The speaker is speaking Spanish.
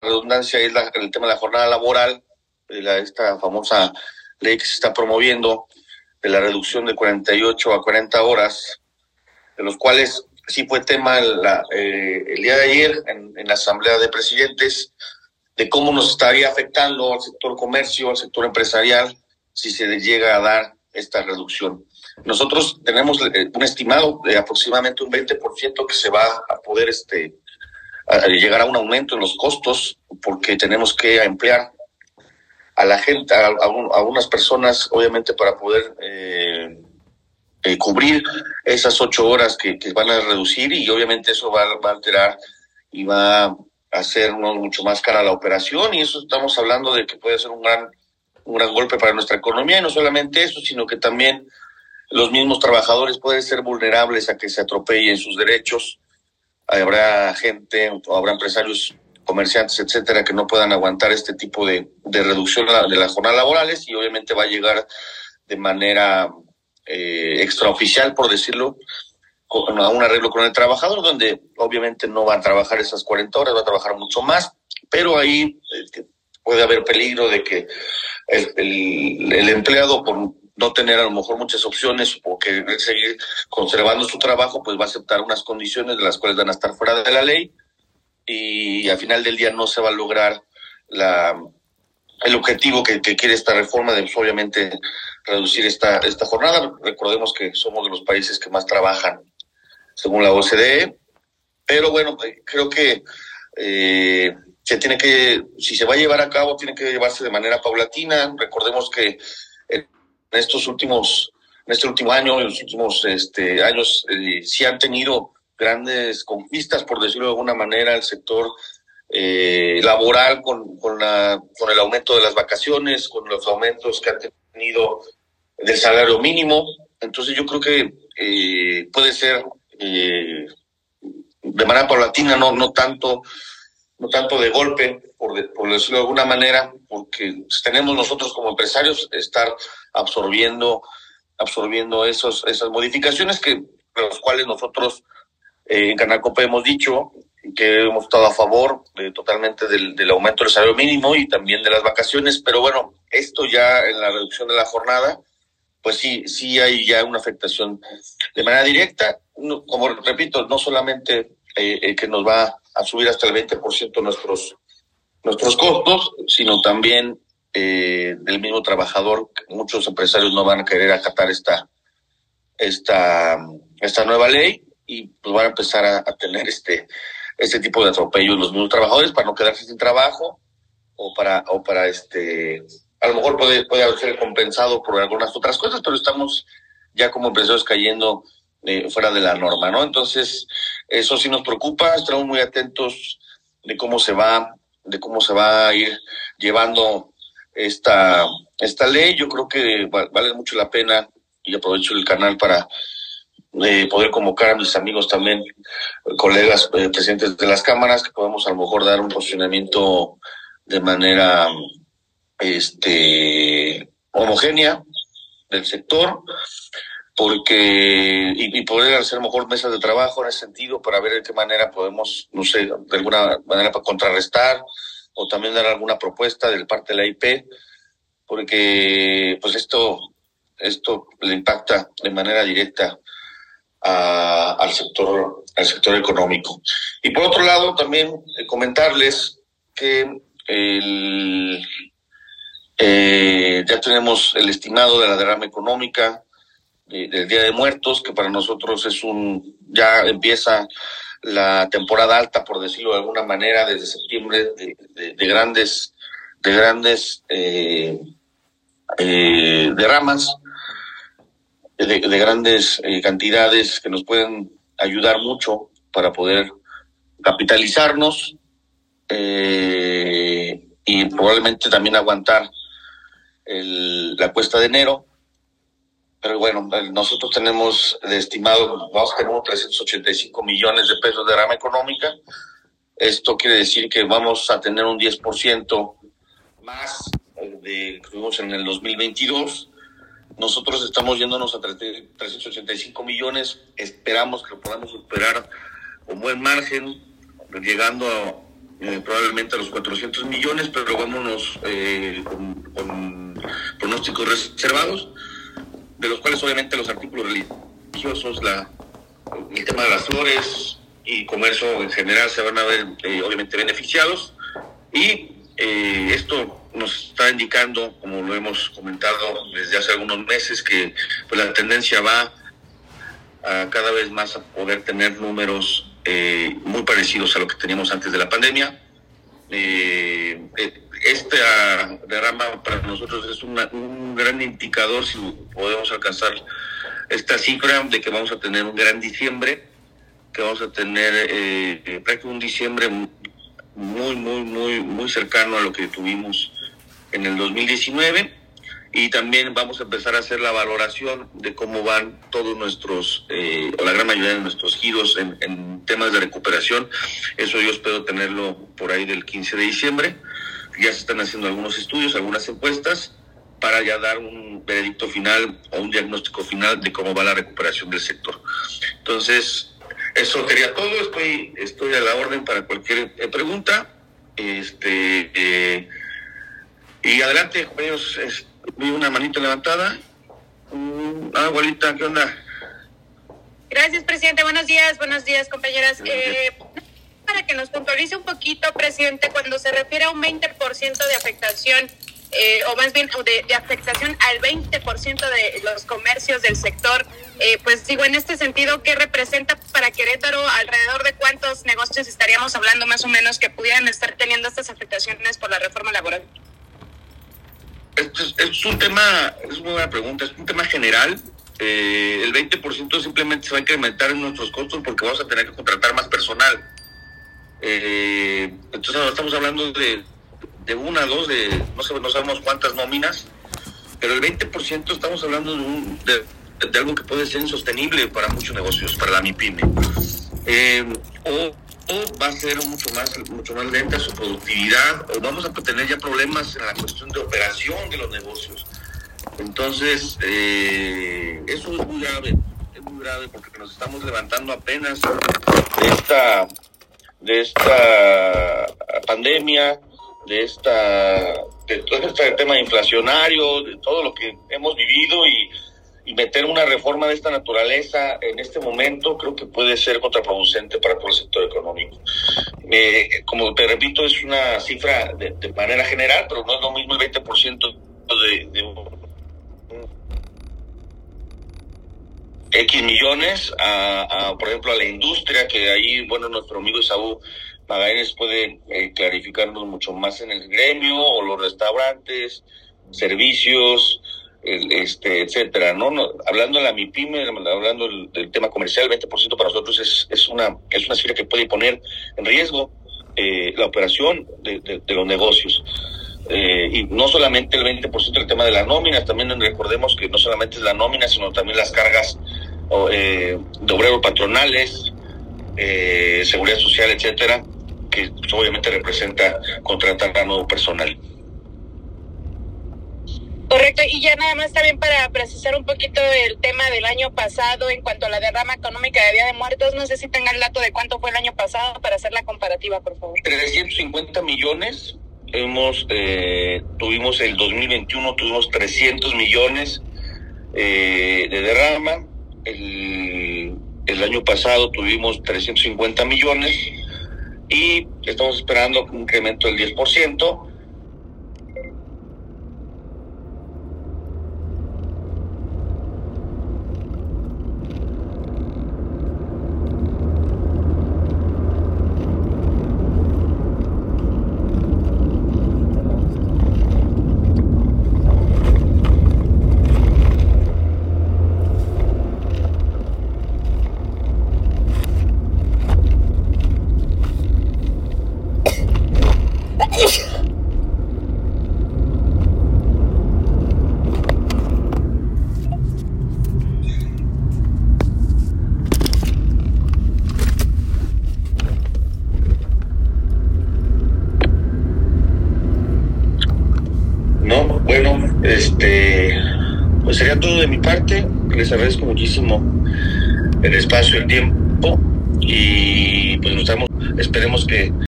redundancia es el tema de la jornada laboral, la, esta famosa ley que se está promoviendo de la reducción de 48 a 40 horas, de los cuales sí fue tema eh, el día de ayer en, la Asamblea de Presidentes de cómo nos estaría afectando al sector comercio, al sector empresarial, si se llega a dar esta reducción. Nosotros tenemos eh, un estimado de aproximadamente un 20% que se va a poder este, llegar a un aumento en los costos porque tenemos que emplear a la gente, a, a, unas personas, obviamente, para poder eh, eh, cubrir esas ocho horas que, van a reducir y obviamente eso va, va, a alterar y va a hacer mucho más cara la operación y eso estamos hablando de que puede ser un gran, un gran golpe para nuestra economía y no solamente eso, sino que también los mismos trabajadores pueden ser vulnerables a que se atropellen sus derechos. Habrá gente o habrá empresarios comerciantes, etcétera, que no puedan aguantar este tipo de, de reducción de las jornadas laborales y obviamente va a llegar de manera eh, extraoficial, por decirlo, a un arreglo con el trabajador, donde obviamente no va a trabajar esas 40 horas, va a trabajar mucho más, pero ahí eh, puede haber peligro de que el, el, el, empleado, por no tener a lo mejor muchas opciones o querer seguir conservando su trabajo, pues va a aceptar unas condiciones de las cuales van a estar fuera de la ley y al final del día no se va a lograr la, el objetivo que, quiere esta reforma de pues, obviamente reducir esta, esta jornada. Recordemos que somos de los países que más trabajan según la OCDE, pero bueno, creo que eh, se tiene que, si se va a llevar a cabo, tiene que llevarse de manera paulatina. Recordemos que estos últimos, en este último año, en los últimos este, años, eh, sí han tenido grandes conquistas, por decirlo de alguna manera, el sector eh, laboral con, con, la, con el aumento de las vacaciones, con los aumentos que han tenido del salario mínimo. Entonces yo creo que eh, puede ser eh, de manera paulatina, no, no tanto no tanto de golpe, por, de, por decirlo de alguna manera, porque tenemos nosotros como empresarios estar absorbiendo absorbiendo esos, esas modificaciones que los cuales nosotros eh, en Canal Copa hemos dicho que hemos estado a favor de, totalmente del, aumento del salario mínimo y también de las vacaciones, pero bueno, esto ya en la reducción de la jornada, pues sí, sí hay ya una afectación de manera directa, como repito, no solamente eh, eh, que nos va a subir hasta el 20% nuestros, nuestros costos, sino también eh, del mismo trabajador, muchos empresarios no van a querer acatar esta, esta, esta nueva ley y pues van a empezar a, tener este, este tipo de atropellos los mismos trabajadores para no quedarse sin trabajo o para, o para este, a lo mejor puede, puede ser compensado por algunas otras cosas, pero estamos ya como empresarios cayendo eh, fuera de la norma, ¿no? Entonces, eso sí nos preocupa, estamos muy atentos de cómo se va, de cómo se va a ir llevando esta, esta ley. Yo creo que vale mucho la pena y aprovecho el canal para eh, poder convocar a mis amigos también, colegas eh, presidentes de las cámaras, que podemos a lo mejor dar un posicionamiento de manera este homogénea del sector, porque y, poder hacer mejor mesas de trabajo en ese sentido para ver de qué manera podemos, no sé, de alguna manera para contrarrestar o también dar alguna propuesta del parte de la IP, porque pues esto esto le impacta de manera directa a, al sector al sector económico. Y por otro lado, también eh, comentarles que el, eh, ya tenemos el estimado de la derrama económica del Día de Muertos, que para nosotros es un, ya empieza la temporada alta, por decirlo de alguna manera, desde septiembre, de, de, de grandes, de grandes eh, eh, derramas de, de grandes eh, cantidades que nos pueden ayudar mucho para poder capitalizarnos eh, y probablemente también aguantar el, la cuesta de enero. Pero bueno, nosotros tenemos estimado, vamos a tener 385 millones de pesos de rama económica. Esto quiere decir que vamos a tener un 10% más de que tuvimos en el 2022 nosotros estamos yéndonos a 385 millones, esperamos que podamos superar con buen margen, llegando eh, probablemente a los 400 millones, pero vámonos eh, con, con, pronósticos reservados, de los cuales obviamente los artículos religiosos, el tema de las flores y comercio en general se van a ver eh, obviamente beneficiados y esto nos está indicando, como lo hemos comentado desde hace algunos meses, que pues, la tendencia va a cada vez más a poder tener números eh, muy parecidos a lo que teníamos antes de la pandemia. Eh, eh, esta derrama para nosotros es un gran indicador si podemos alcanzar esta cifra de que vamos a tener un gran diciembre, que vamos a tener eh, prácticamente un diciembre muy, muy, muy, muy cercano a lo que tuvimos en el 2019 y también vamos a empezar a hacer la valoración de cómo van todos nuestros, eh, o la gran mayoría de nuestros giros en, temas de recuperación. Eso yo espero tenerlo por ahí del 15 de diciembre. Ya se están haciendo algunos estudios, algunas encuestas, para ya dar un veredicto final o un diagnóstico final de cómo va la recuperación del sector. Entonces, eso sería todo. Estoy, estoy a la orden para cualquier eh, pregunta. Este, eh, y adelante, compañeros. Vi una manita levantada. Mm, ah, abuelita, ¿qué onda? Gracias, presidente. Buenos días, buenos días, compañeras. Eh, que nos puntualice un poquito, presidente, cuando se refiere a un 20% de afectación, eh, o más bien de, de, afectación al 20% de los comercios del sector, eh, pues digo, en este sentido, ¿qué representa para Querétaro? ¿Alrededor de cuántos negocios estaríamos hablando más o menos que pudieran estar teniendo estas afectaciones por la reforma laboral? es, es, un tema, es una buena pregunta, es un tema general. Eh, el 20% simplemente se va a incrementar en nuestros costos porque vamos a tener que contratar más personal. Eh, entonces estamos hablando de, de una, dos, de no, sé, no sabemos cuántas nóminas, pero el 20% estamos hablando de, un, de, algo que puede ser insostenible para muchos negocios, para la MIPYME. Eh, o va a ser mucho más, mucho más lenta su productividad o vamos a tener ya problemas en la cuestión de operación de los negocios. Entonces, eh, eso es muy grave, es muy grave porque nos estamos levantando apenas de esta, de esta pandemia, de esta, de todo este tema inflacionario, de todo lo que hemos vivido y y meter una reforma de esta naturaleza en este momento creo que puede ser contraproducente para todo el sector económico. Eh, como te repito, es una cifra de, de, manera general, pero no es lo mismo el 20% de, de X millones a, a, por ejemplo, a la industria, que ahí, bueno, nuestro amigo Isaú Magallanes puede eh, clarificarnos mucho más en el gremio o los restaurantes, servicios, el, este, etcétera, ¿no? no hablando de la MIPYME, hablando del, tema comercial, el 20% para nosotros es, es, una, es una cifra que puede poner en riesgo eh, la operación de, de, de los negocios. Eh, y no solamente el 20% del tema de las nóminas, también recordemos que no solamente es la nómina, sino también las cargas eh, de obreros patronales, eh, seguridad social, etcétera, que obviamente representa contratar a nuevo personal. Correcto, y ya nada más también para precisar un poquito el tema del año pasado en cuanto a la derrama económica de Día de Muertos, no sé si tengan el dato de cuánto fue el año pasado para hacer la comparativa, por favor. 350 millones, hemos eh, tuvimos el 2021, tuvimos 300 millones eh, de derrama, el, el año pasado tuvimos 350 millones y estamos esperando un incremento del 10%. Este, pues sería todo de mi parte. Les agradezco muchísimo el espacio, el tiempo y pues nos esperemos que